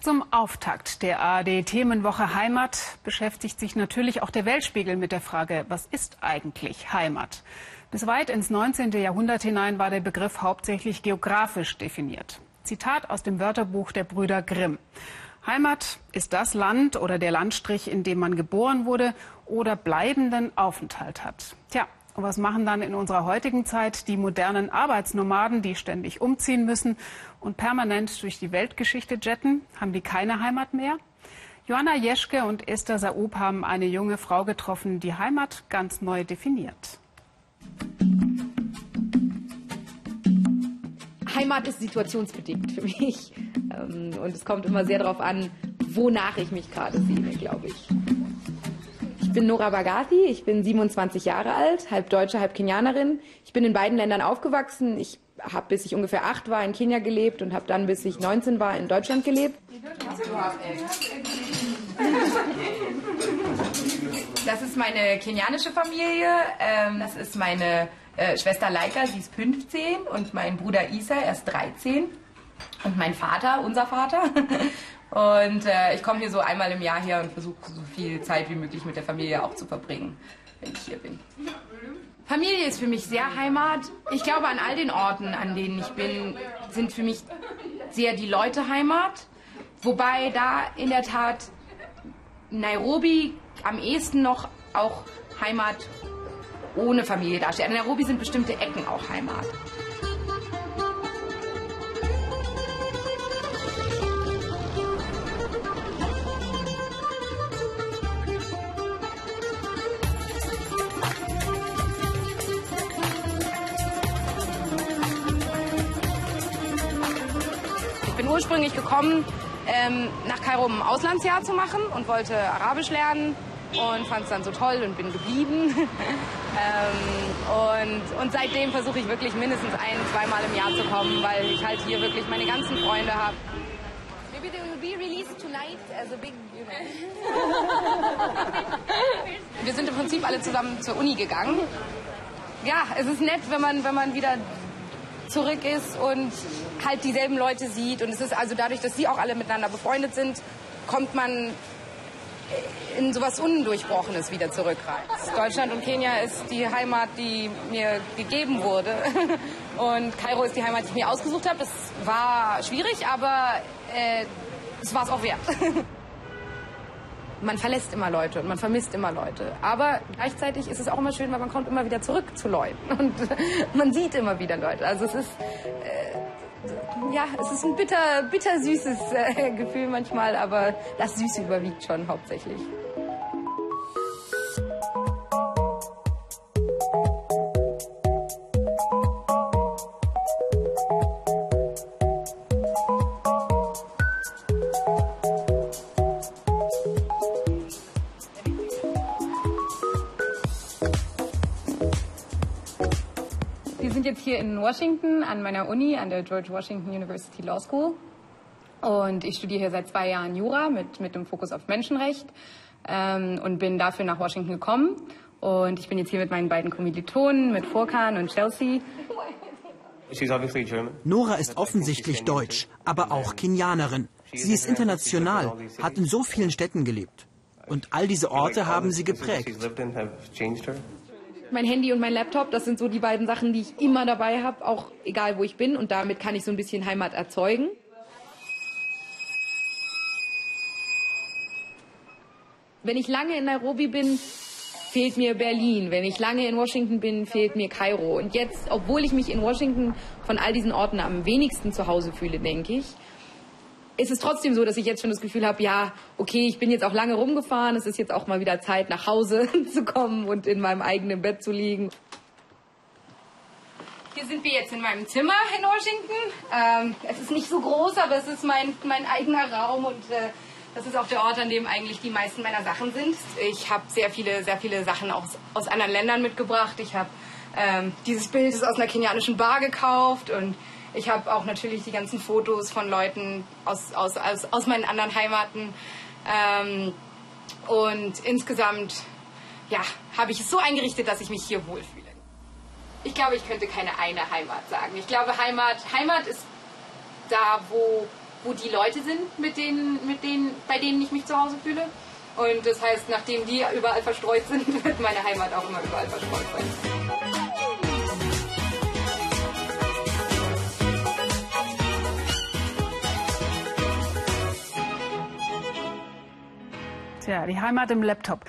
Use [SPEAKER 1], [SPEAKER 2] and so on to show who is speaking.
[SPEAKER 1] Zum Auftakt der ARD-Themenwoche Heimat beschäftigt sich natürlich auch der Weltspiegel mit der Frage, was ist eigentlich Heimat? Bis weit ins 19. Jahrhundert hinein war der Begriff hauptsächlich geografisch definiert. Zitat aus dem Wörterbuch der Brüder Grimm. Heimat ist das Land oder der Landstrich, in dem man geboren wurde oder bleibenden Aufenthalt hat. Tja, und was machen dann in unserer heutigen Zeit die modernen Arbeitsnomaden, die ständig umziehen müssen und permanent durch die Weltgeschichte jetten? Haben die keine Heimat mehr? Johanna Jeschke und Esther Saub haben eine junge Frau getroffen, die Heimat ganz neu definiert.
[SPEAKER 2] Heimat ist situationsbedingt für mich. Ähm, und es kommt immer sehr darauf an, wonach ich mich gerade sehne, glaube ich. Ich bin Nora Bagathi, ich bin 27 Jahre alt, halb Deutsche, halb Kenianerin. Ich bin in beiden Ländern aufgewachsen. Ich habe bis ich ungefähr acht war in Kenia gelebt und habe dann bis ich 19 war in Deutschland gelebt. Das ist meine kenianische Familie. Ähm, das ist meine äh, Schwester Laika, sie ist 15 und mein Bruder Isa, er ist 13 und mein Vater, unser Vater. Und äh, ich komme hier so einmal im Jahr her und versuche so viel Zeit wie möglich mit der Familie auch zu verbringen, wenn ich hier bin. Familie ist für mich sehr Heimat. Ich glaube, an all den Orten, an denen ich bin, sind für mich sehr die Leute Heimat. Wobei da in der Tat Nairobi am ehesten noch auch Heimat ohne Familie darstellt. In Nairobi sind bestimmte Ecken auch Heimat. Ursprünglich gekommen, ähm, nach Kairo ein Auslandsjahr zu machen und wollte Arabisch lernen und fand es dann so toll und bin geblieben. ähm, und, und seitdem versuche ich wirklich mindestens ein, zweimal im Jahr zu kommen, weil ich halt hier wirklich meine ganzen Freunde habe. Maybe they will be released tonight as a big, you Wir sind im Prinzip alle zusammen zur Uni gegangen. Ja, es ist nett, wenn man, wenn man wieder zurück ist und halt dieselben Leute sieht. Und es ist also dadurch, dass sie auch alle miteinander befreundet sind, kommt man in sowas Undurchbrochenes wieder zurück rein. Deutschland und Kenia ist die Heimat, die mir gegeben wurde. Und Kairo ist die Heimat, die ich mir ausgesucht habe. Das war schwierig, aber äh, es war es auch wert. man verlässt immer Leute und man vermisst immer Leute. Aber gleichzeitig ist es auch immer schön, weil man kommt immer wieder zurück zu Leuten und man sieht immer wieder Leute. Also es ist äh, ja, es ist ein bitter, bitter süßes äh, Gefühl manchmal, aber das Süße überwiegt schon hauptsächlich. Jetzt hier in Washington an meiner Uni, an der George Washington University Law School. Und ich studiere hier seit zwei Jahren Jura mit, mit dem Fokus auf Menschenrecht ähm, und bin dafür nach Washington gekommen. Und ich bin jetzt hier mit meinen beiden Kommilitonen, mit Furkan und Chelsea.
[SPEAKER 3] Nora ist offensichtlich deutsch, aber auch Kenianerin. Sie ist international, hat in so vielen Städten gelebt. Und all diese Orte haben sie geprägt
[SPEAKER 2] mein Handy und mein Laptop, das sind so die beiden Sachen, die ich immer dabei habe, auch egal wo ich bin. Und damit kann ich so ein bisschen Heimat erzeugen. Wenn ich lange in Nairobi bin, fehlt mir Berlin. Wenn ich lange in Washington bin, fehlt mir Kairo. Und jetzt, obwohl ich mich in Washington von all diesen Orten am wenigsten zu Hause fühle, denke ich, ist es trotzdem so, dass ich jetzt schon das Gefühl habe, ja, okay, ich bin jetzt auch lange rumgefahren, es ist jetzt auch mal wieder Zeit, nach Hause zu kommen und in meinem eigenen Bett zu liegen. Hier sind wir jetzt in meinem Zimmer in Washington. Ähm, es ist nicht so groß, aber es ist mein, mein eigener Raum und äh, das ist auch der Ort, an dem eigentlich die meisten meiner Sachen sind. Ich habe sehr viele, sehr viele Sachen aus, aus anderen Ländern mitgebracht. Ich habe ähm, dieses Bild ist aus einer kenianischen Bar gekauft und ich habe auch natürlich die ganzen Fotos von Leuten aus, aus, aus, aus meinen anderen Heimaten. Ähm, und insgesamt ja, habe ich es so eingerichtet, dass ich mich hier wohlfühle. Ich glaube, ich könnte keine eine Heimat sagen. Ich glaube, Heimat, Heimat ist da, wo wo die Leute sind, mit denen, mit denen, bei denen ich mich zu Hause fühle. Und das heißt, nachdem die überall verstreut sind, wird meine Heimat auch immer überall verstreut sein.
[SPEAKER 1] Tja, die Heimat im Laptop.